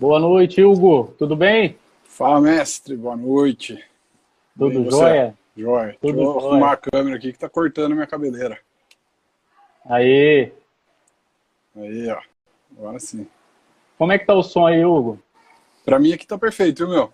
Boa noite, Hugo. Tudo bem? Fala, mestre. Boa noite. Tudo bem, jóia? Jóia. Tudo Deixa eu jóia. arrumar a câmera aqui que tá cortando a minha cabeleira. Aí. Aí, ó. Agora sim. Como é que tá o som aí, Hugo? Pra mim aqui tá perfeito, viu, meu?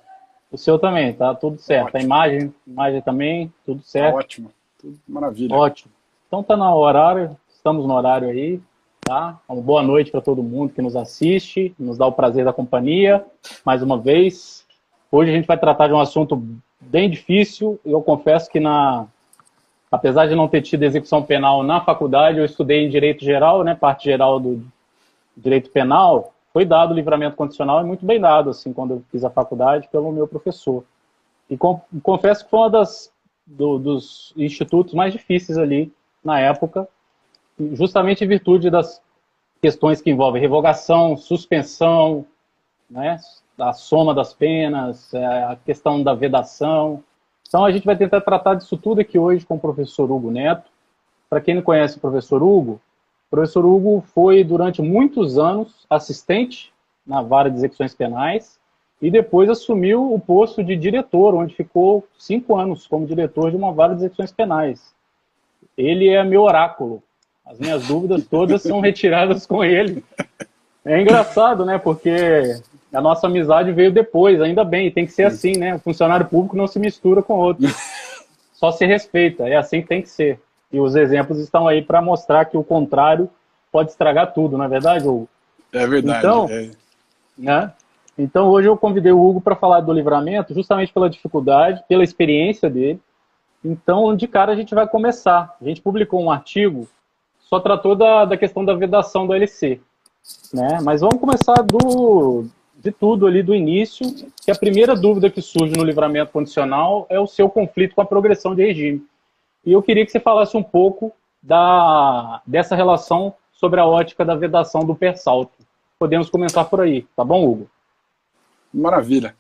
O seu também, tá tudo certo. Ótimo. A imagem, imagem também, tudo certo. Tá ótimo. Tudo maravilha. Ótimo. Então tá no horário, estamos no horário aí, tá? Uma boa noite para todo mundo que nos assiste, nos dá o prazer da companhia, mais uma vez. Hoje a gente vai tratar de um assunto bem difícil, eu confesso que na apesar de não ter tido execução penal na faculdade, eu estudei em direito geral, né, parte geral do direito penal, foi dado o livramento condicional e muito bem dado, assim, quando eu fiz a faculdade, pelo meu professor. E com, confesso que foi das do, dos institutos mais difíceis ali na época, justamente em virtude das questões que envolvem revogação, suspensão, né, a soma das penas, é, a questão da vedação. Então a gente vai tentar tratar disso tudo aqui hoje com o professor Hugo Neto. Para quem não conhece o professor Hugo, o professor Hugo foi durante muitos anos assistente na vara de execuções penais e depois assumiu o posto de diretor, onde ficou cinco anos como diretor de uma vara de execuções penais. Ele é meu oráculo. As minhas dúvidas todas são retiradas com ele. É engraçado, né? Porque a nossa amizade veio depois, ainda bem, tem que ser assim, né? O funcionário público não se mistura com outro. Só se respeita, é assim que tem que ser. E os exemplos estão aí para mostrar que o contrário pode estragar tudo, não é verdade, Hugo? É verdade. Então, é. Né? então hoje eu convidei o Hugo para falar do livramento, justamente pela dificuldade, pela experiência dele. Então, de cara, a gente vai começar. A gente publicou um artigo, só tratou da, da questão da vedação do LC. Né? Mas vamos começar do, de tudo ali do início, que a primeira dúvida que surge no livramento condicional é o seu conflito com a progressão de regime. E eu queria que você falasse um pouco da, dessa relação sobre a ótica da vedação do persalto. Podemos começar por aí, tá bom, Hugo? Maravilha.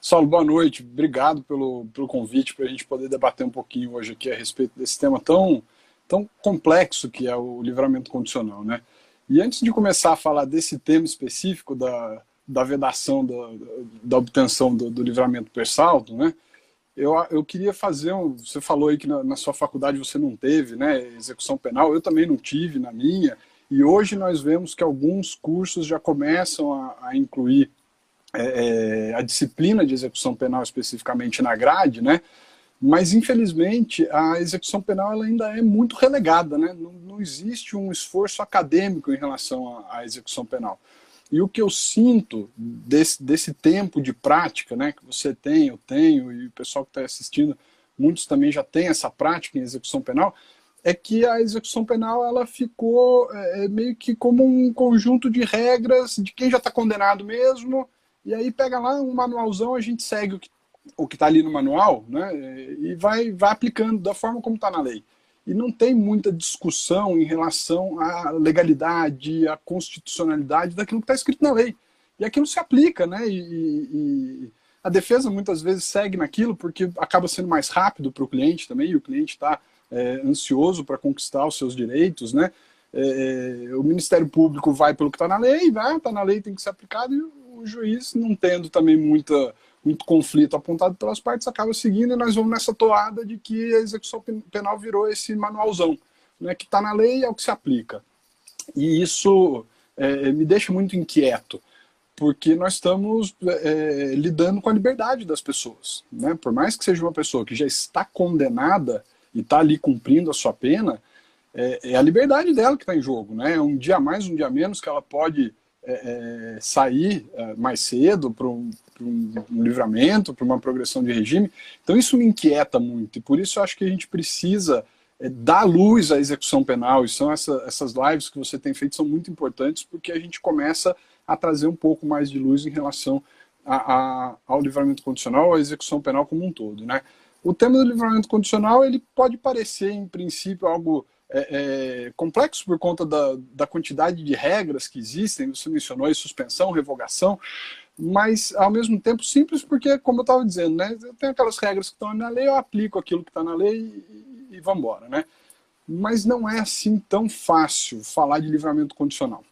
Saulo, boa noite. Obrigado pelo, pelo convite para a gente poder debater um pouquinho hoje aqui a respeito desse tema tão, tão complexo que é o livramento condicional, né? E antes de começar a falar desse tema específico da, da vedação da, da obtenção do, do livramento per saldo, né? Eu, eu queria fazer um. Você falou aí que na, na, sua faculdade você não teve, né? Execução penal. Eu também não tive na minha. E hoje nós vemos que alguns cursos já começam a, a incluir é, é a disciplina de execução penal especificamente na grade, né? Mas infelizmente a execução penal ela ainda é muito relegada, né? Não, não existe um esforço acadêmico em relação à, à execução penal. E o que eu sinto desse, desse tempo de prática, né, que você tem, eu tenho, e o pessoal que está assistindo, muitos também já têm essa prática em execução penal, é que a execução penal ela ficou é, é meio que como um conjunto de regras de quem já está condenado mesmo, e aí pega lá um manualzão, a gente segue o que o está ali no manual, né, e vai, vai aplicando da forma como está na lei e não tem muita discussão em relação à legalidade, à constitucionalidade daquilo que está escrito na lei. E aquilo se aplica, né? E, e, a defesa muitas vezes segue naquilo porque acaba sendo mais rápido para o cliente também, e o cliente está é, ansioso para conquistar os seus direitos, né? É, é o Ministério Público vai pelo que está na lei, vai, está na lei, tem que ser aplicado, e o juiz, não tendo também muita muito conflito apontado pelas partes, acaba seguindo e nós vamos nessa toada de que a execução penal virou esse manualzão, né, que está na lei e é o que se aplica. E isso é, me deixa muito inquieto, porque nós estamos é, lidando com a liberdade das pessoas. Né? Por mais que seja uma pessoa que já está condenada e está ali cumprindo a sua pena, é, é a liberdade dela que está em jogo. Né? Um dia mais, um dia menos que ela pode é, é sair é, mais cedo para um, um, um, livramento, para uma progressão de regime. Então isso me inquieta muito e por isso eu acho que a gente precisa é, dar luz à execução penal. E são essa, essas lives que você tem feito são muito importantes porque a gente começa a trazer um pouco mais de luz em relação a, a, ao livramento condicional, à execução penal como um todo, né? O tema do livramento condicional ele pode parecer, em princípio, algo é, é, complexo por conta da, da quantidade de regras que existem. Você mencionou aí suspensão, revogação, mas ao mesmo tempo simples, porque, como eu estava dizendo, né, eu tenho aquelas regras que estão na lei, eu aplico aquilo que está na lei e, e vamos embora. Né? Mas não é assim tão fácil falar de livramento condicional.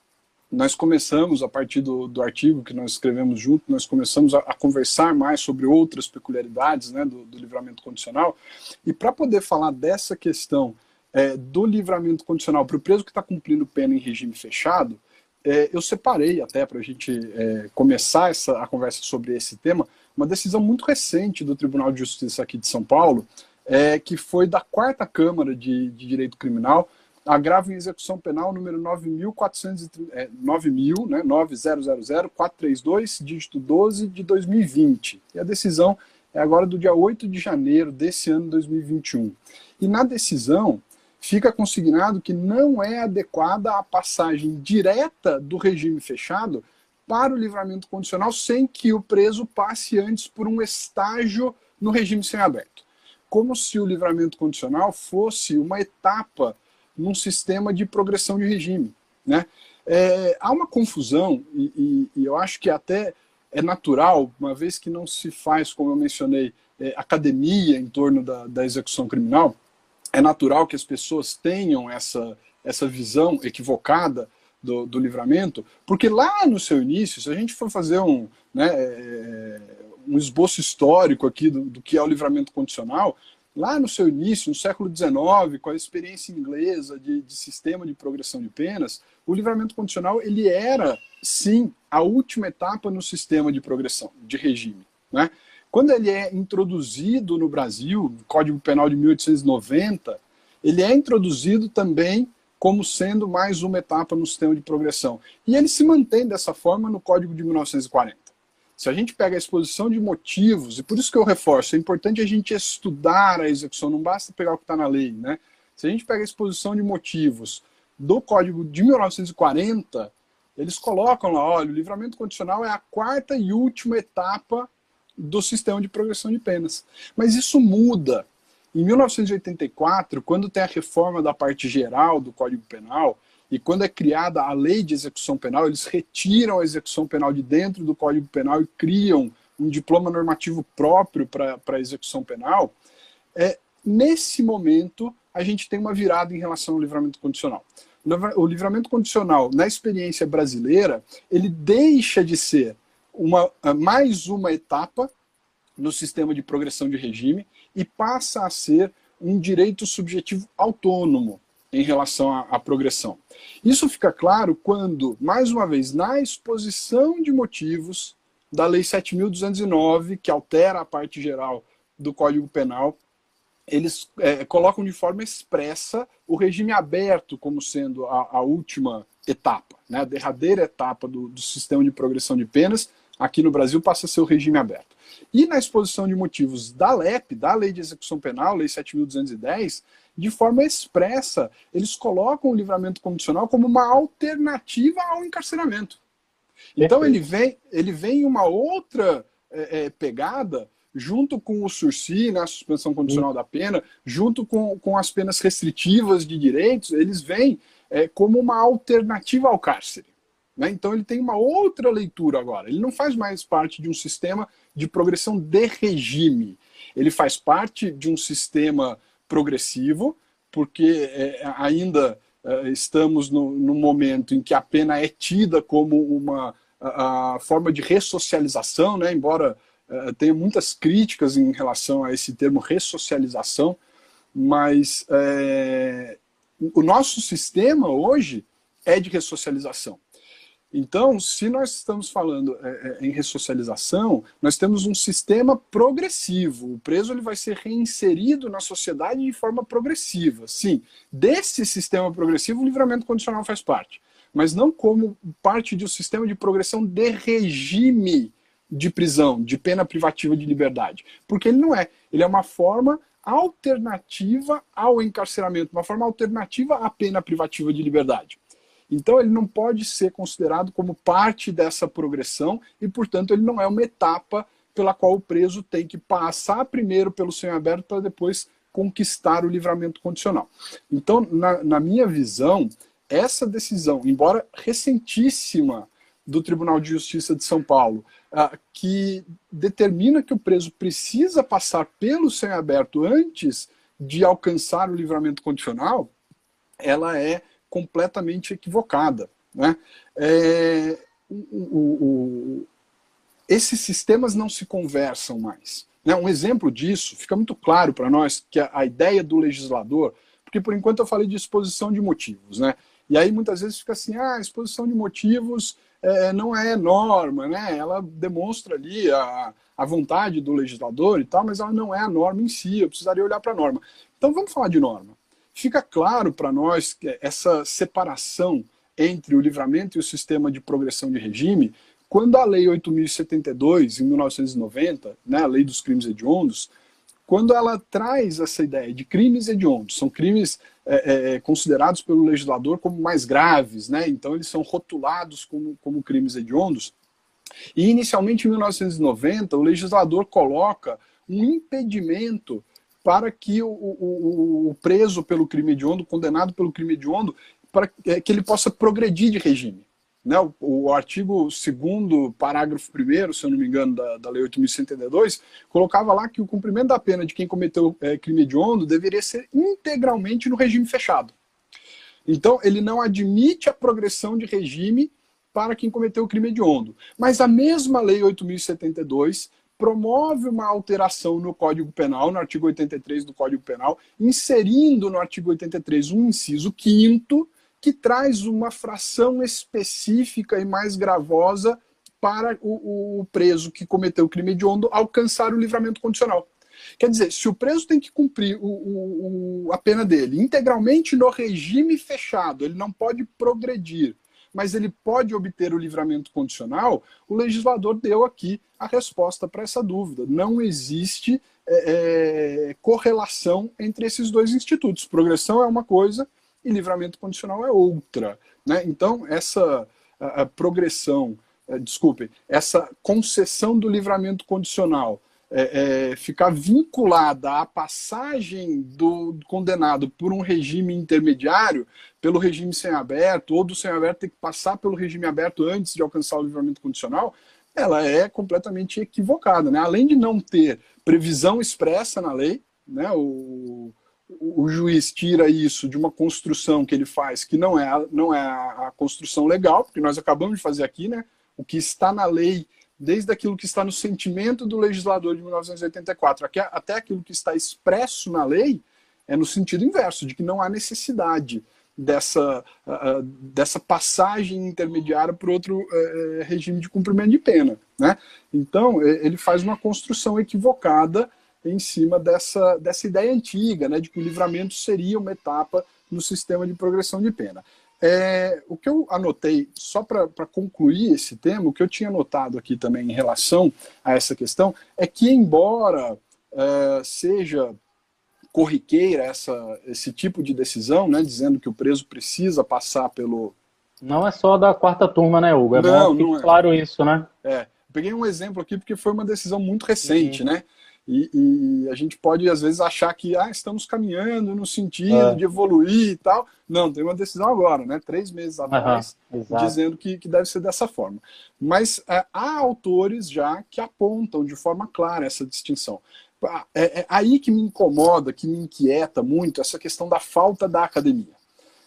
nós começamos, a partir do, do artigo que nós escrevemos junto, nós começamos a, a conversar mais sobre outras peculiaridades né, do, do livramento condicional. E para poder falar dessa questão é, do livramento condicional para o preso que está cumprindo pena em regime fechado, é, eu separei até para a gente é, começar essa, a conversa sobre esse tema, uma decisão muito recente do Tribunal de Justiça aqui de São Paulo, é, que foi da quarta Câmara de, de Direito Criminal, agravo em execução penal número 9.430, é, 9.000, né, 9000-432, dígito 12 de 2020. E a decisão é agora do dia 8 de janeiro desse ano 2021. E na decisão fica consignado que não é adequada a passagem direta do regime fechado para o livramento condicional sem que o preso passe antes por um estágio no regime semiaberto. Como se o livramento condicional fosse uma etapa num sistema de progressão de regime. Né? É, há uma confusão, e, e, e, eu acho que até é natural, uma vez que não se faz, como eu mencionei, é, academia em torno da, da execução criminal, é natural que as pessoas tenham essa, essa visão equivocada do, do, livramento, porque lá no seu início, se a gente for fazer um, né, é, um esboço histórico aqui do, do, que é o livramento condicional, lá no seu início, no século XIX, com a experiência inglesa de, de, sistema de progressão de penas, o livramento condicional ele era, sim, a última etapa no sistema de progressão, de regime. Né? Quando ele é introduzido no Brasil, no Código Penal de 1890, ele é introduzido também como sendo mais uma etapa no sistema de progressão. E ele se mantém dessa forma no Código de 1940. Se a gente pega a exposição de motivos, e por isso que eu reforço, é importante a gente estudar a execução, não basta pegar o que está na lei, né? Se a gente pega a exposição de motivos do Código de 1940, eles colocam lá, olha, o livramento condicional é a quarta e última etapa do sistema de progressão de penas. Mas isso muda. Em 1984, quando tem a reforma da parte geral do Código Penal, e quando é criada a lei de execução penal, eles retiram a execução penal de dentro do Código Penal e criam um diploma normativo próprio para a execução penal. É, nesse momento, a gente tem uma virada em relação ao livramento condicional. O livramento condicional, na experiência brasileira, ele deixa de ser uma, mais uma etapa no sistema de progressão de regime e passa a ser um direito subjetivo autônomo em relação à, à, progressão. Isso fica claro quando, mais uma vez, na exposição de motivos da Lei 7.209, que altera a parte geral do Código Penal, eles é, colocam de forma expressa o regime aberto como sendo a, a última etapa, né, a derradeira etapa do, do sistema de progressão de penas, aqui no Brasil passa a ser o regime aberto. E na exposição de motivos da LEP, da Lei de Execução Penal, Lei 7.210, de forma expressa, eles colocam o livramento condicional como uma alternativa ao encarceramento. Então ele vem, ele vem em uma outra é, é, pegada, junto com o sursi, né, a suspensão condicional da pena, junto com, com as penas restritivas de direitos, eles vêm é, como uma alternativa ao cárcere. Né? Então ele tem uma outra leitura agora. Ele não faz mais parte de um sistema de progressão de regime. Ele faz parte de um sistema progressivo, porque é, ainda é, estamos no, no, momento em que a pena é tida como uma a, a forma de ressocialização, né? embora é, tenha muitas críticas em relação a esse termo ressocialização, mas é, o nosso sistema hoje é de ressocialização. Então, se nós estamos falando é, é, em ressocialização, nós temos um sistema progressivo. O preso ele vai ser reinserido na sociedade de forma progressiva. Sim, desse sistema progressivo, o livramento condicional faz parte, mas não como parte de um sistema de progressão de regime de prisão, de pena privativa de liberdade. Porque ele não é. Ele é uma forma alternativa ao encarceramento, uma forma alternativa à pena privativa de liberdade. Então ele não pode ser considerado como parte dessa progressão e, portanto, ele não é uma etapa pela qual o preso tem que passar primeiro pelo semiaberto para depois conquistar o livramento condicional. Então, na, na minha visão, essa decisão, embora recentíssima do Tribunal de Justiça de São Paulo, uh, que determina que o preso precisa passar pelo semiaberto antes de alcançar o livramento condicional, ela é completamente equivocada. Né? É, o, o, esses sistemas não se conversam mais. Né? Um exemplo disso fica muito claro para nós que a, a, ideia do legislador, porque por enquanto eu falei de exposição de motivos, né? E aí muitas vezes fica assim, ah, exposição de motivos é, não é norma, né? Ela demonstra ali a, a vontade do legislador e tal, mas ela não é a norma em si. Eu precisaria olhar para a norma. Então vamos falar de norma. Fica claro para nós que essa separação entre o livramento e o sistema de progressão de regime, quando a Lei 8.072, em 1990, né, a Lei dos Crimes Hediondos, quando ela traz essa ideia de crimes hediondos, são crimes é, é, é, considerados pelo legislador como mais graves, né? então eles são rotulados como, como crimes hediondos. E inicialmente em 1990, o legislador coloca um impedimento para que o, o, o preso pelo crime hediondo, condenado pelo crime hediondo, para é, que ele possa progredir de regime. Né, o, o, artigo 2 parágrafo 1 se eu não me engano, da, da Lei 8.182, colocava lá que o cumprimento da pena de quem cometeu é, crime hediondo deveria ser integralmente no regime fechado. Então, ele não admite a progressão de regime para quem cometeu o crime hediondo. Mas a mesma Lei 8.072 promove uma alteração no Código Penal, no artigo 83 do Código Penal, inserindo no artigo 83 um inciso 5 que traz uma fração específica e mais gravosa para o, o preso que cometeu o crime hediondo alcançar o livramento condicional. Quer dizer, se o preso tem que cumprir o, o, a pena dele integralmente no regime fechado, ele não pode progredir, mas ele pode obter o livramento condicional, o legislador deu aqui a resposta para essa dúvida. Não existe é, é, correlação entre esses dois institutos. Progressão é uma coisa, e livramento condicional é outra. Né? Então, essa a, a progressão, é, desculpe, essa concessão do livramento condicional é, é, ficar vinculada à passagem do condenado por um regime intermediário, pelo regime sem-aberto, ou do sem-aberto ter que passar pelo regime aberto antes de alcançar o livramento condicional, ela é completamente equivocada. Né? Além de não ter previsão expressa na lei, né, o, o juiz tira isso de uma construção que ele faz que não é, não é a, construção legal, porque nós acabamos de fazer aqui, né? O que está na lei, desde aquilo que está no sentimento do legislador de 1984 até aquilo que está expresso na lei, é no sentido inverso, de que não há necessidade dessa, uh, dessa passagem intermediária para outro uh, regime de cumprimento de pena. Né? Então, ele faz uma construção equivocada em cima dessa, dessa ideia antiga, né, de que o livramento seria uma etapa no sistema de progressão de pena. É, o que eu anotei, só para concluir esse tema, o que eu tinha anotado aqui também em relação a essa questão, é que, embora é, seja corriqueira essa, esse tipo de decisão, né, dizendo que o preso precisa passar pelo. Não é só da quarta turma, né, Hugo? É não, bom não é. claro isso, né? É. Peguei um exemplo aqui porque foi uma decisão muito recente, uhum. né? E, e, a gente pode, às vezes, achar que ah, estamos caminhando no sentido é. de evoluir e tal. Não, tem uma decisão agora, né? três meses atrás, uhum, dizendo que, que deve ser dessa forma. Mas é, há autores já que apontam de forma clara essa distinção. É, é aí que me incomoda, que me inquieta muito essa questão da falta da academia.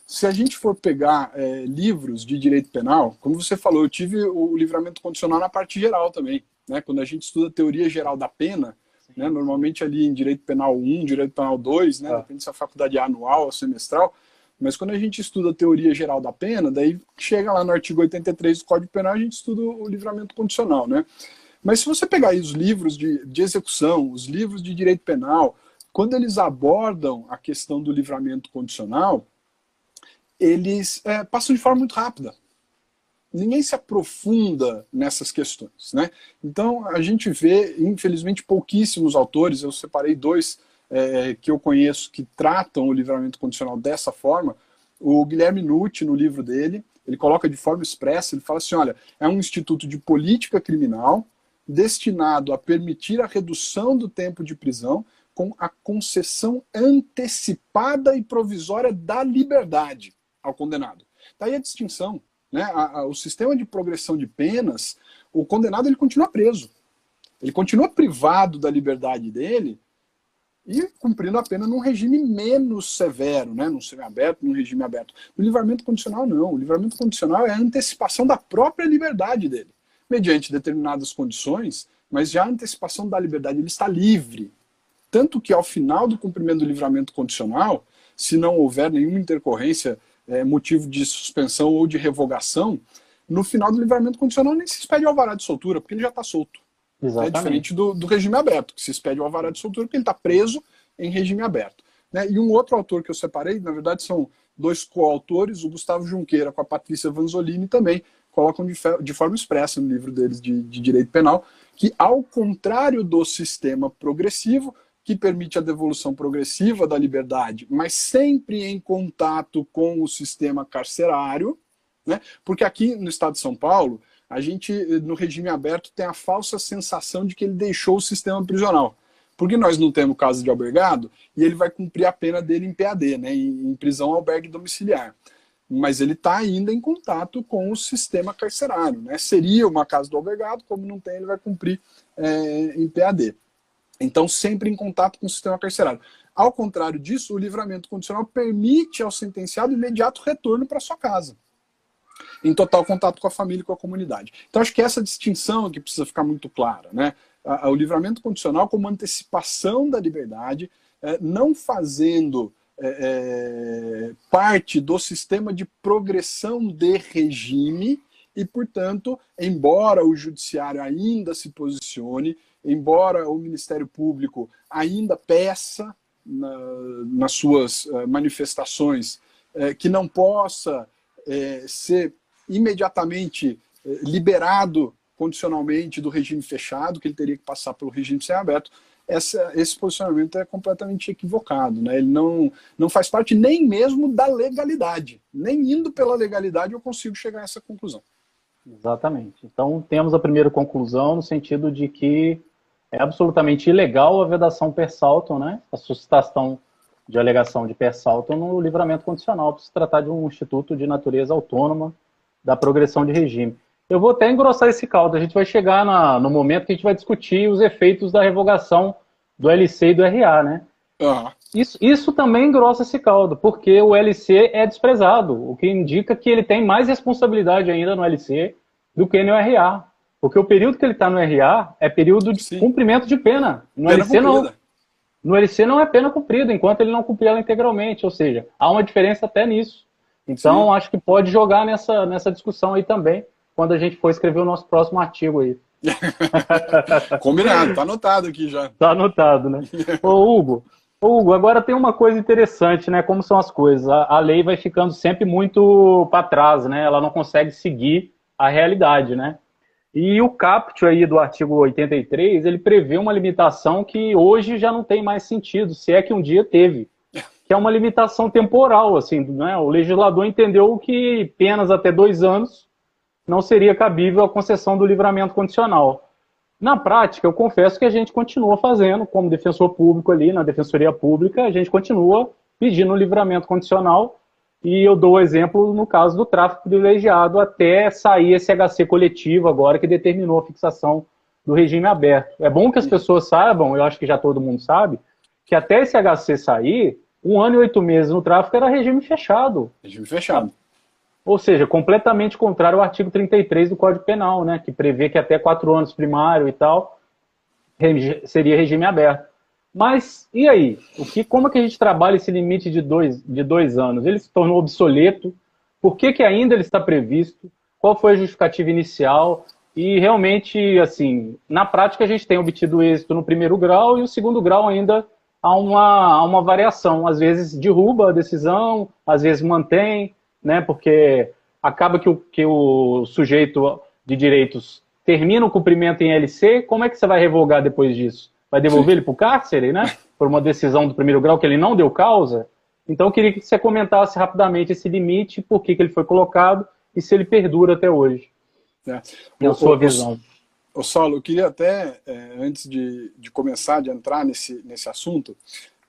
Se a gente for pegar é, livros de direito penal, como você falou, eu tive o livramento condicional na parte geral também. Né? Quando a gente estuda teoria geral da pena, né? Normalmente ali em Direito Penal 1, Direito Penal 2, né? Ah. depende se a faculdade é anual ou semestral, mas quando a gente estuda a teoria geral da pena, daí chega lá no artigo 83 do Código Penal, a gente estuda o livramento condicional, né? Mas se você pegar aí os livros de, de execução, os livros de direito penal, quando eles abordam a questão do livramento condicional, eles é, passam de forma muito rápida ninguém se aprofunda nessas questões. Né? Então, a gente vê, infelizmente, pouquíssimos autores, eu separei dois é, que eu conheço que tratam o livramento condicional dessa forma. O Guilherme Nutti, no livro dele, ele coloca de forma expressa, ele fala assim, olha, é um instituto de política criminal destinado a permitir a redução do tempo de prisão com a concessão antecipada e provisória da liberdade ao condenado. Daí tá a distinção né, a, a, o sistema de progressão de penas, o condenado ele continua preso. Ele continua privado da liberdade dele e cumprindo a pena num regime menos severo, né? num semiaberto, num regime aberto. No livramento condicional, não. O livramento condicional é a antecipação da própria liberdade dele, mediante determinadas condições, mas já a antecipação da liberdade, ele está livre. Tanto que ao final do cumprimento do livramento condicional, se não houver nenhuma intercorrência, é, motivo de suspensão ou de revogação, no final do livramento condicional nem se expede o alvará de soltura, porque ele já está solto. Exatamente. É diferente do, do, regime aberto, que se expede o alvará de soltura porque ele está preso em regime aberto. Né? E um outro autor que eu separei, na verdade são dois coautores, o Gustavo Junqueira com a Patrícia Vanzolini também, colocam de, de forma expressa no livro deles de, de direito penal, que ao contrário do sistema progressivo, que permite a devolução progressiva da liberdade, mas sempre em contato com o sistema carcerário, né? porque aqui no estado de São Paulo, a gente, no regime aberto, tem a falsa sensação de que ele deixou o sistema prisional. Porque nós não temos caso de albergado e ele vai cumprir a pena dele em PAD, né, em prisão albergue domiciliar. Mas ele está ainda em contato com o sistema carcerário. Né? Seria uma casa do albergado, como não tem, ele vai cumprir é, em PAD. Então, sempre em contato com o sistema carcerário. Ao contrário disso, o livramento condicional permite ao sentenciado imediato retorno para sua casa em total contato com a família e com a comunidade. Então, acho que essa distinção aqui precisa ficar muito clara. Né? O livramento condicional como antecipação da liberdade, é, não fazendo é, é, parte do sistema de progressão de regime e, portanto, embora o judiciário ainda se posicione, embora o Ministério Público ainda peça na, nas suas manifestações que não possa ser imediatamente eh, liberado condicionalmente do regime fechado, que ele teria que passar pelo regime semiaberto, essa, esse posicionamento é completamente equivocado. Né? Ele não, não faz parte nem mesmo da legalidade. Nem indo pela legalidade eu consigo chegar a essa conclusão. Exatamente. Então, temos a primeira conclusão no sentido de que é absolutamente ilegal a vedação per salto, né? a suscitação de alegação de per salto no livramento condicional, por se tratar de um instituto de natureza autônoma da progressão de regime. Eu vou até engrossar esse caldo. A gente vai chegar na, no momento que a gente vai discutir os efeitos da revogação do LC e do RA, né? Uhum. Isso, isso também engrossa esse caldo, porque o LC é desprezado, o que indica que ele tem mais responsabilidade ainda no LC do que no RA. Porque o período que ele está no RA é período de Sim. cumprimento de pena. No pena LC cumprida. não. No LC não é pena cumprida, enquanto ele não cumprir ela integralmente. Ou seja, há uma diferença até nisso. Então, Sim. acho que pode jogar nessa, nessa discussão aí também, quando a gente for escrever o nosso próximo artigo aí. Combinado, tá anotado aqui já. Tá anotado, né? Ô, Hugo, Hugo, agora tem uma coisa interessante, né? Como são as coisas. A, a lei vai ficando sempre muito para trás, né? Ela não consegue seguir a realidade, né? E o caput aí do artigo 83, ele prevê uma limitação que hoje já não tem mais sentido, se é que um dia teve que é uma limitação temporal, assim, né? O legislador entendeu que penas até dois anos não seria cabível a concessão do livramento condicional. Na prática, eu confesso que a gente continua fazendo, como defensor público ali, na Defensoria Pública, a gente continua pedindo livramento condicional, e eu dou exemplo no caso do tráfico privilegiado, até sair esse HC coletivo agora, que determinou a fixação do regime aberto. É bom que as pessoas saibam, eu acho que já todo mundo sabe, que até esse HC sair, um ano e oito meses no tráfico era regime fechado. Regime fechado. Ou seja, completamente contrário ao artigo 33 do Código Penal, né, que prevê que até quatro anos primário e tal seria regime aberto. Mas e aí? O que, como é que a gente trabalha esse limite de dois, de dois anos? Ele se tornou obsoleto? Por que, que ainda ele está previsto? Qual foi a justificativa inicial? E realmente, assim, na prática a gente tem obtido êxito no primeiro grau e o segundo grau ainda há uma, há uma variação. Às vezes derruba a decisão, às vezes mantém, né, porque acaba que o, que o sujeito de direitos termina o cumprimento em LC, como é que você vai revogar depois disso? Vai devolver Sim. ele para o cárcere, né? Por uma decisão do primeiro grau que ele não deu causa? Então eu queria que você comentasse rapidamente esse limite, por que, que ele foi colocado e se ele perdura até hoje. É. Na sua visão. Ô Saulo, eu queria até, é, antes de, de começar, de entrar nesse, nesse assunto,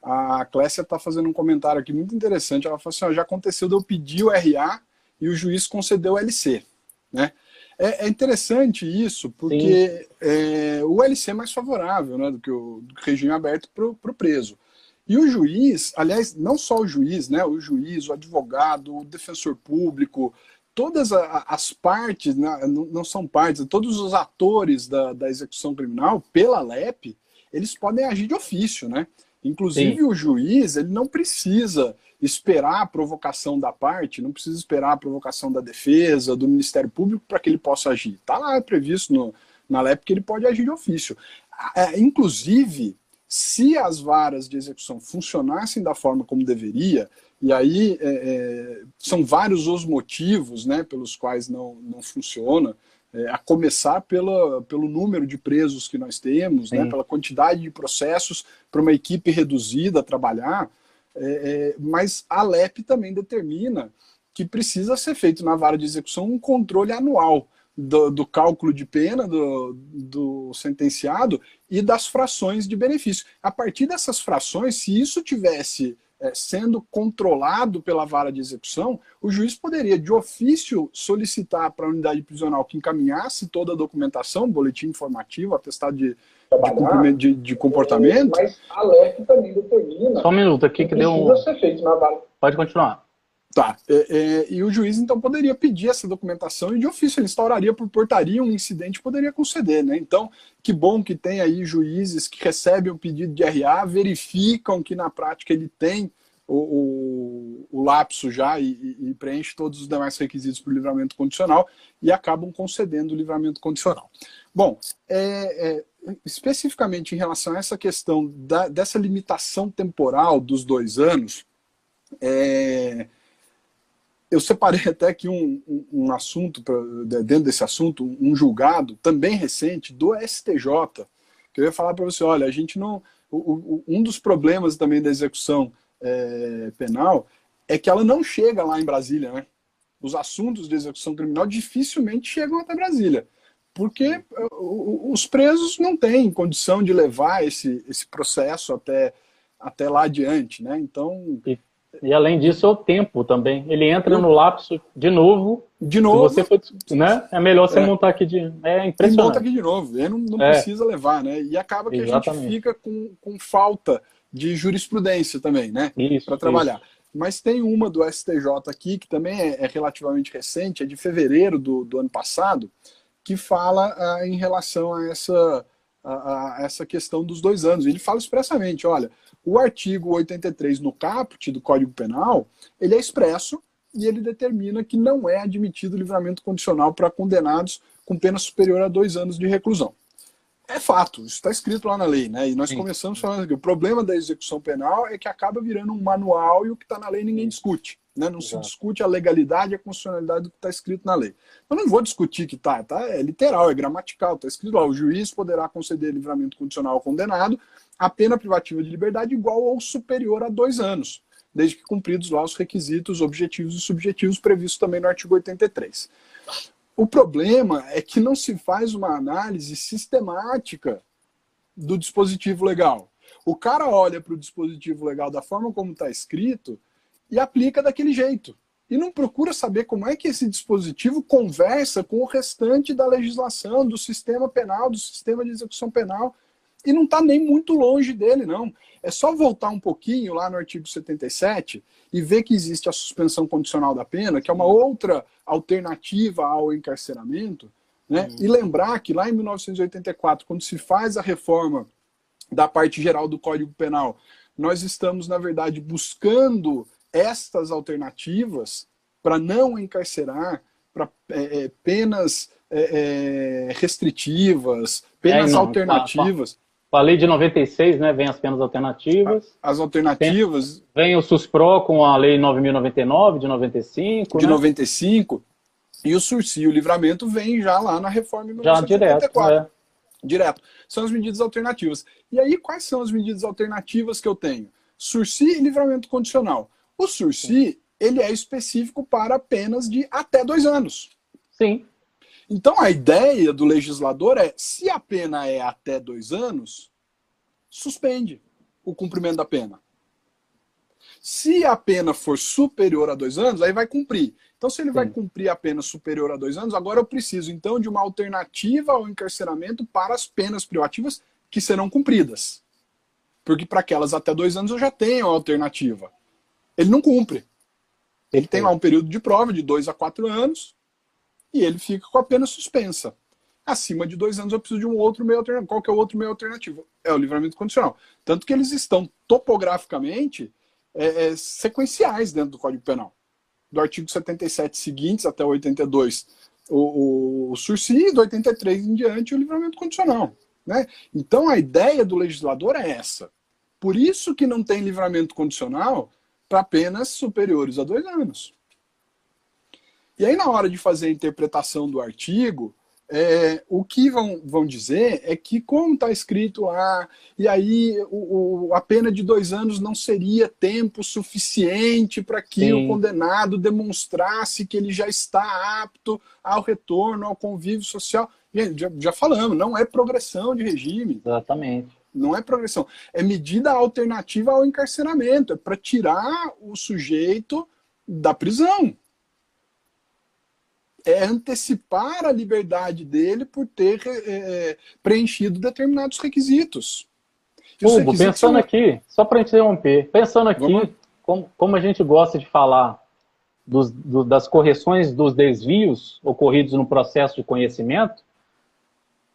a Clécia está fazendo um comentário aqui muito interessante. Ela falou assim: ó, já aconteceu de eu pedir o RA e o juiz concedeu o LC. Né? É, é interessante isso, porque é, o LC é mais favorável né, do, que o, do regime aberto para o preso. E o juiz, aliás, não só o juiz, né? O juiz, o advogado, o defensor público, todas as partes, né, não são partes, todos os atores da, da execução criminal, pela LEP, eles podem agir de ofício, né? Inclusive Sim. o juiz, ele não precisa esperar a provocação da parte, não precisa esperar a provocação da defesa, do Ministério Público para que ele possa agir. Está lá previsto no, na LEP que ele pode agir de ofício. É, inclusive, se as varas de execução funcionassem da forma como deveria, e aí é, é, são vários os motivos né, pelos quais não, não funciona, é, a começar pela, pelo número de presos que nós temos, né, pela quantidade de processos para uma equipe reduzida trabalhar, é, é, mas a LEP também determina que precisa ser feito na vara de execução um controle anual do, do cálculo de pena do, do sentenciado e das frações de benefício. A partir dessas frações, se isso tivesse sendo controlado pela vara de execução, o juiz poderia, de ofício, solicitar para a unidade prisional que encaminhasse toda a documentação, boletim informativo, atestado de, de, de, de comportamento. Mas a LEP também determina. Só um minuto aqui que, que deu um. Ser feito na vara. Pode continuar. Tá. É, é, e o juiz então poderia pedir essa documentação e de ofício ele instauraria por portaria um incidente poderia conceder, né? Então, que bom que tem aí juízes que recebem o pedido de RA, verificam que na prática ele tem o, o, o lapso já e, e, preenche todos os demais requisitos para o livramento condicional e acabam concedendo o livramento condicional. Bom, é, é, especificamente em relação a essa questão da, dessa limitação temporal dos dois anos, é, eu separei até aqui um, um, um assunto, pra, dentro desse assunto, um julgado também recente do STJ, que eu ia falar para você, olha, a gente não. O, o, um dos problemas também da execução é, penal é que ela não chega lá em Brasília, né? Os assuntos de execução criminal dificilmente chegam até Brasília, porque os presos não têm condição de levar esse, esse processo até, até lá adiante, né? Então. E e além disso, é o tempo também. Ele entra no lapso de novo. De novo. Se você for, né? É melhor você é. montar aqui de. É impressionante. E monta aqui de novo. E não, não é. precisa levar, né? E acaba que Exatamente. a gente fica com, com falta de jurisprudência também, né? Para trabalhar. Isso. Mas tem uma do STJ aqui, que também é, é relativamente recente, é de fevereiro do, do ano passado, que fala ah, em relação a essa, a, a essa questão dos dois anos. Ele fala expressamente: olha, o artigo 83 no caput do Código Penal, ele é expresso e ele determina que não é admitido livramento condicional para condenados com pena superior a dois anos de reclusão. É fato, isso está escrito lá na lei, né? E nós Sim. começamos falando que o problema da execução penal é que acaba virando um manual e o que está na lei ninguém discute. Né? Não Exato. se discute a legalidade e a constitucionalidade do que está escrito na lei. Eu não vou discutir que tá, tá é literal, é gramatical, está escrito lá, o juiz poderá conceder livramento condicional ao condenado a pena privativa de liberdade igual ou superior a dois anos, desde que cumpridos lá os requisitos objetivos e subjetivos previstos também no artigo 83. O problema é que não se faz uma análise sistemática do dispositivo legal. O cara olha para o dispositivo legal da forma como está escrito e aplica daquele jeito. E não procura saber como é que esse dispositivo conversa com o restante da legislação, do sistema penal, do sistema de execução penal e não está nem muito longe dele, não. É só voltar um pouquinho lá no artigo 77 e ver que existe a suspensão condicional da pena, que é uma outra alternativa ao encarceramento, né? Uhum. E lembrar que lá em 1984, quando se faz a reforma da parte geral do Código Penal, nós estamos, na verdade, buscando estas alternativas para não encarcerar, para é, é, penas é, é restritivas, penas é, alternativas. Com a lei de 96, né, vem as penas alternativas. As alternativas. Vem, o SUSPRO com a lei 9.099 de 95. De né? 95. E o SURSI, o livramento, vem já lá na reforma de Já direto. É. Direto. São as medidas alternativas. E aí, quais são as medidas alternativas que eu tenho? SURSI e livramento condicional. O SURSI, ele é específico para penas de até dois anos. Sim. Então a ideia do legislador é: se a pena é até dois anos, suspende o cumprimento da pena. Se a pena for superior a dois anos, aí vai cumprir. Então, se ele vai cumprir a pena superior a dois anos, agora eu preciso então de uma alternativa ao encarceramento para as penas privativas que serão cumpridas. porque para aquelas até dois anos eu já tenho a alternativa. Ele não cumpre. Ele tem lá um período de prova de dois a quatro anos e ele fica com a pena suspensa. Acima de dois anos eu preciso de um outro meio alternativo. Qual que é o outro meio alternativo? É o livramento condicional. Tanto que eles estão topograficamente é, é, sequenciais dentro do Código Penal. Do artigo 77 seguintes até o 82, o, o, o sursi, do 83 em diante, o livramento condicional. Né? Então a ideia do legislador é essa. Por isso que não tem livramento condicional para penas superiores a dois anos. E aí, na hora de fazer a interpretação do artigo, é, o que vão, vão dizer é que, como está escrito lá, e aí o, o, a pena de dois anos não seria tempo suficiente para que Sim. o condenado demonstrasse que ele já está apto ao retorno, ao convívio social. Já, já falamos, não é progressão de regime. Exatamente. Não é progressão. É medida alternativa ao encarceramento. É para tirar o sujeito da prisão é antecipar a liberdade dele por ter é, preenchido determinados requisitos. Hugo, pensando são... aqui, só para interromper, pensando aqui, como, como, a gente gosta de falar dos, do, das correções dos desvios ocorridos no processo de conhecimento,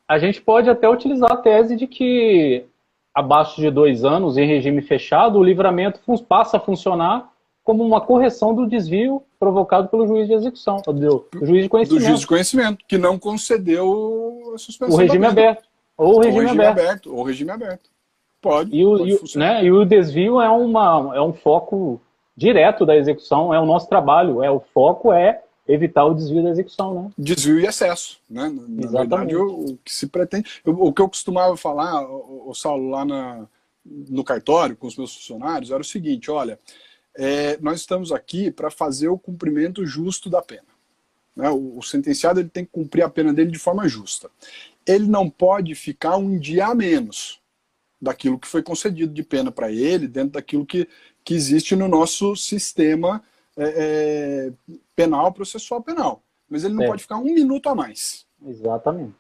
a gente pode até utilizar a tese de que abaixo de dois anos, em regime fechado, o livramento passa a funcionar como uma correção do desvio provocado pelo juiz de execução, do, do juiz de conhecimento. Do juiz de conhecimento, que não concedeu a suspensão. O regime aberto. Ou o regime, regime aberto. aberto. Ou regime aberto. Pode. E o, pode e, né, e o desvio é, uma, é um foco direto da execução, é o nosso trabalho. É, o foco é evitar o desvio da execução, né? Desvio e excesso, né? Na, Exatamente. verdade, o, o, que se pretende... o que eu costumava falar, o, o Saulo, lá na, no cartório, com os meus funcionários, era o seguinte, olha, é, nós estamos aqui para fazer o cumprimento justo da pena. Né? O, o, sentenciado ele tem que cumprir a pena dele de forma justa. Ele não pode ficar um dia a menos daquilo que foi concedido de pena para ele, dentro daquilo que, que existe no nosso sistema é, é, penal, processual penal. Mas ele não é. pode ficar um minuto a mais. Exatamente.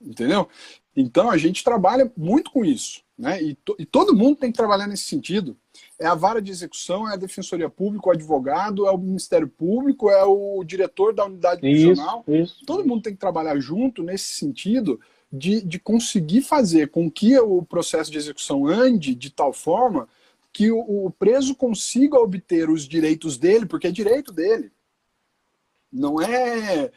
Entendeu? Então a gente trabalha muito com isso. Né? E, to, e todo mundo tem que trabalhar nesse sentido é a vara de execução, é a defensoria pública, o advogado, é o Ministério Público, é o diretor da unidade prisional. Todo mundo tem que trabalhar junto nesse sentido de, de conseguir fazer com que o processo de execução ande de tal forma que o, o preso consiga obter os direitos dele, porque é direito dele não é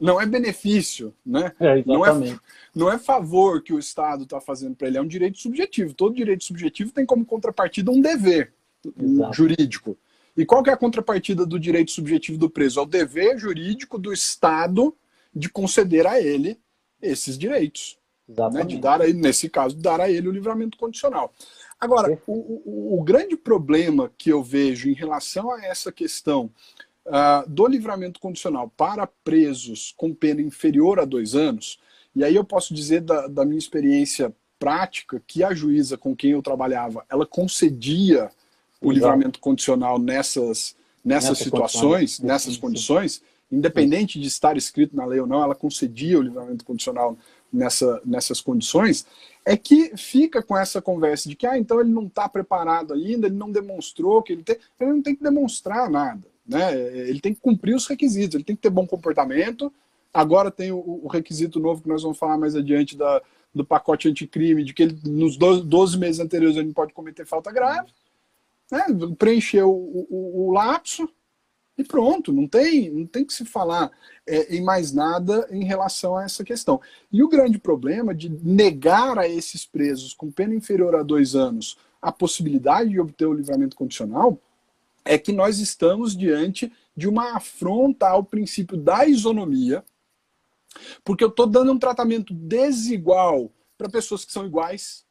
não é benefício, né? É, não, é, não é favor que o Estado está fazendo para ele, é um direito subjetivo. Todo direito subjetivo tem como contrapartida um dever Exato. jurídico. E qual que é a contrapartida do direito subjetivo do preso? É o dever jurídico do Estado de conceder a ele esses direitos. Né? De dar a ele, nesse caso, dar a ele o livramento condicional. Agora, o, o, o grande problema que eu vejo em relação a essa questão uh, do livramento condicional para presos com pena inferior a dois anos, e aí eu posso dizer da, da minha experiência prática que a juíza com quem eu trabalhava, ela concedia o Exato. livramento condicional nessas, nessas Nessa situações, nessas condições, independente de estar escrito na lei ou não, ela concedia o livramento condicional nessa, nessas condições, é que fica com essa conversa de que, ah, então ele não está preparado ainda, ele não demonstrou que ele tem. Ele não tem que demonstrar nada. Né? Ele tem que cumprir os requisitos, ele tem que ter bom comportamento. Agora tem o, o requisito novo que nós vamos falar mais adiante da, do pacote anticrime, de que ele, nos 12, 12 meses anteriores ele não pode cometer falta grave. Né? Preencher o, o, o, lapso e pronto, não tem, não tem que se falar é, em mais nada em relação a essa questão. E o grande problema de negar a esses presos com pena inferior a dois anos a possibilidade de obter o livramento condicional é que nós estamos diante de uma afronta ao princípio da isonomia, porque eu estou dando um tratamento desigual para pessoas que são iguais,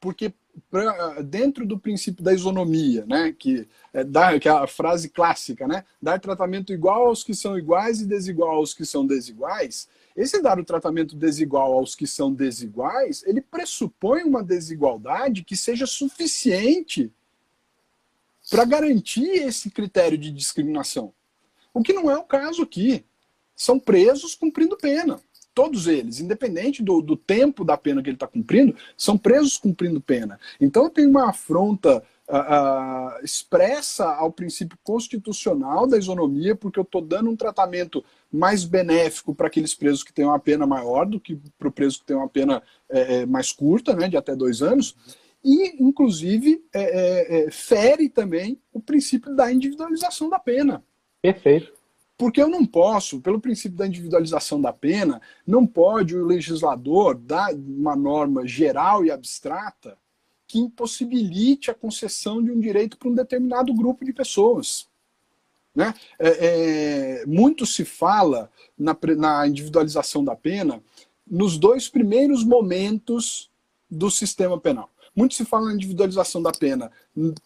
porque pra, dentro do princípio da isonomia, né, que é, que é a frase clássica, né, dar tratamento igual aos que são iguais e desigual aos que são desiguais, esse dar o tratamento desigual aos que são desiguais, ele pressupõe uma desigualdade que seja suficiente para garantir esse critério de discriminação. O que não é o caso aqui. São presos cumprindo pena. todos eles, independente do, do tempo da pena que ele está cumprindo, são presos cumprindo pena. Então tem uma afronta expressa ao princípio constitucional da isonomia, porque eu estou dando um tratamento mais benéfico para aqueles presos que têm uma pena maior do que para o preso que tem uma pena é, mais curta, né, de até dois anos, e, inclusive, é, é, é, fere também o princípio da individualização da pena. Perfeito. Porque eu não posso, pelo princípio da individualização da pena, não pode o legislador dar uma norma geral e abstrata que impossibilite a concessão de um direito para um determinado grupo de pessoas. Né? É, é, muito se fala na, na individualização da pena nos dois primeiros momentos do sistema penal. Muito se fala na individualização da pena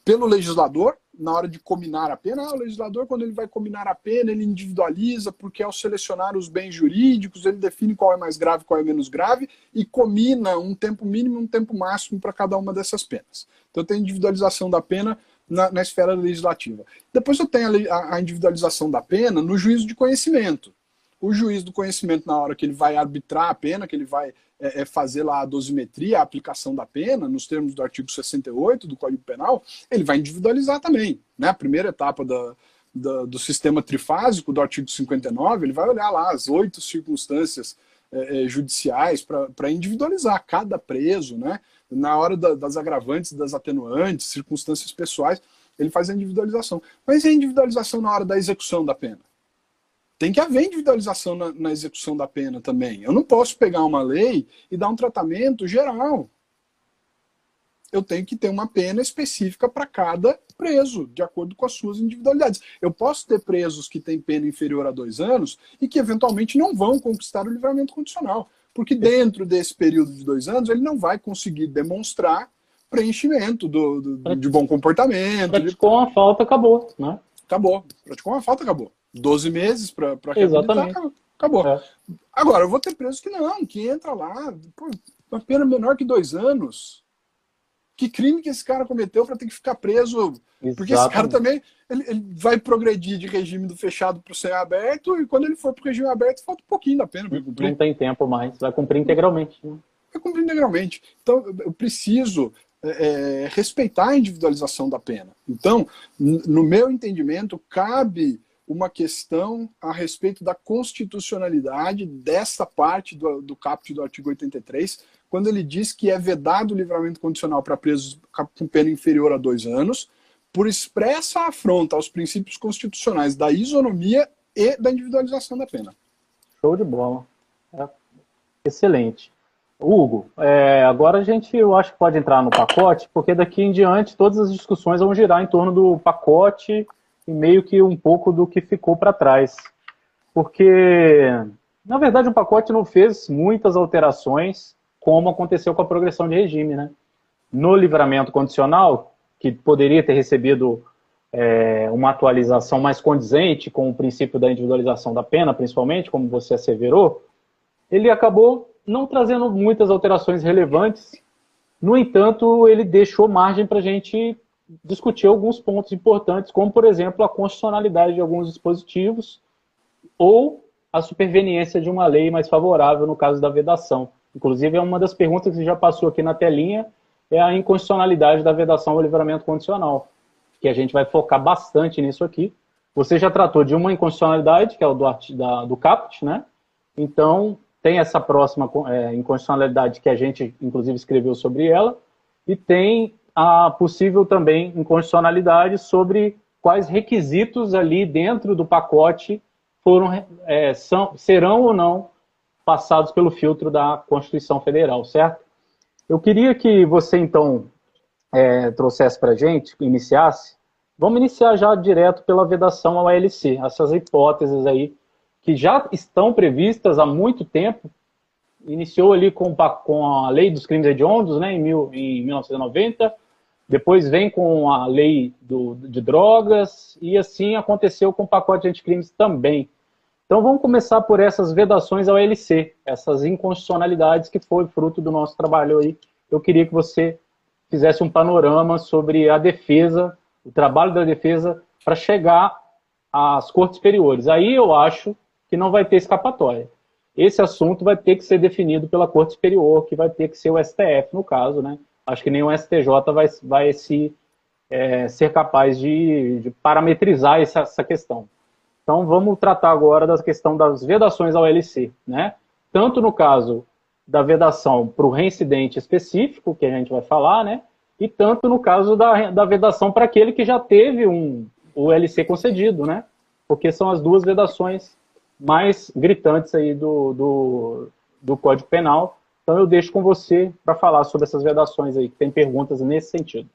pelo legislador, na hora de combinar a pena. Ah, o legislador, quando ele vai combinar a pena, ele individualiza, porque ao selecionar os bens jurídicos, ele define qual é mais grave, qual é menos grave, e comina um tempo mínimo e um tempo máximo para cada uma dessas penas. Então tem individualização da pena na, na esfera legislativa. Depois eu tenho a, a individualização da pena no juízo de conhecimento. O juiz do conhecimento, na hora que ele vai arbitrar a pena, que ele vai é, é, fazer lá a dosimetria, a aplicação da pena, nos termos do artigo 68 do Código Penal, ele vai individualizar também. Né? A primeira etapa da, da, do sistema trifásico do artigo 59, ele vai olhar lá as oito circunstâncias é, é judiciais para individualizar cada preso, né? na hora da, das agravantes, das atenuantes, circunstâncias pessoais, ele faz a individualização. Mas e a individualização na hora da execução da pena? Tem que haver individualização na, na, execução da pena também. Eu não posso pegar uma lei e dar um tratamento geral. Eu tenho que ter uma pena específica para cada preso, de acordo com as suas individualidades. Eu posso ter presos que têm pena inferior a dois anos e que eventualmente não vão conquistar o livramento condicional, porque dentro desse período de dois anos ele não vai conseguir demonstrar preenchimento do, do de bom comportamento. Praticou uma falta, acabou, né? Acabou. Praticou uma falta, acabou. 12 meses para reabilitar, acabou. É. Agora, eu vou ter preso que não, que entra lá, pô, uma pena menor que dois anos. Que crime que esse cara cometeu para ter que ficar preso? Exatamente. Porque esse cara também ele, ele vai progredir de regime do fechado para o ser aberto, e quando ele for para o regime aberto, falta um pouquinho da pena para cumprir. Não tem tempo mais, vai cumprir integralmente. Né? Vai cumprir integralmente. Então, eu preciso é, é respeitar a individualização da pena. Então, no meu entendimento, cabe uma questão a respeito da constitucionalidade dessa parte do, do caput do artigo 83, quando ele diz que é vedado o livramento condicional para presos com pena inferior a dois anos, por expressa afronta aos princípios constitucionais da isonomia e da individualização da pena. Show de bola. É. Excelente. Hugo, é, agora a gente, eu acho que pode entrar no pacote, porque daqui em diante todas as discussões vão girar em torno do pacote e meio que um pouco do que ficou para trás. Porque, na verdade, o pacote não fez muitas alterações, como aconteceu com a progressão de regime. Né? No livramento condicional, que poderia ter recebido é, uma atualização mais condizente com o princípio da individualização da pena, principalmente, como você asseverou, ele acabou não trazendo muitas alterações relevantes. No entanto, ele deixou margem para a gente discutir alguns pontos importantes, como, por exemplo, a constitucionalidade de alguns dispositivos ou a superveniência de uma lei mais favorável no caso da vedação. Inclusive, é uma das perguntas que já passou aqui na telinha, é a inconstitucionalidade da vedação ao livramento condicional, que a gente vai focar bastante nisso aqui. Você já tratou de uma inconstitucionalidade, que é o do, da, do CAPT, né? Então, tem essa próxima é, inconstitucionalidade que a gente, inclusive, escreveu sobre ela, e tem a possível também inconstitucionalidade sobre quais requisitos ali dentro do pacote foram, é, são, serão ou não passados pelo filtro da Constituição Federal, certo? Eu queria que você, então, é, trouxesse para a gente, iniciasse, vamos iniciar já direto pela vedação ao ALC, essas hipóteses aí que já estão previstas há muito tempo, iniciou ali com, com a lei dos crimes hediondos, né, em, mil, em 1990, depois vem com a lei do, de drogas e assim aconteceu com o pacote de anticrimes também. Então vamos começar por essas vedações ao LC, essas inconstitucionalidades que foi fruto do nosso trabalho aí. Eu queria que você fizesse um panorama sobre a defesa, o trabalho da defesa para chegar às cortes superiores. Aí eu acho que não vai ter escapatória. esse assunto vai ter que ser definido pela Corte Superior, que vai ter que ser o STF, no caso, né? Acho que nenhum STJ vai, vai se, é, ser capaz de, de parametrizar essa, essa, questão. Então, vamos tratar agora da questão das vedações ao LC, né? Tanto no caso da vedação para o reincidente específico, que a gente vai falar, né? E tanto no caso da, da vedação para aquele que já teve um, o LC concedido, né? Porque são as duas vedações mais gritantes aí do, do, do Código Penal. Então eu deixo com você para falar sobre essas vedações aí, que tem perguntas nesse sentido.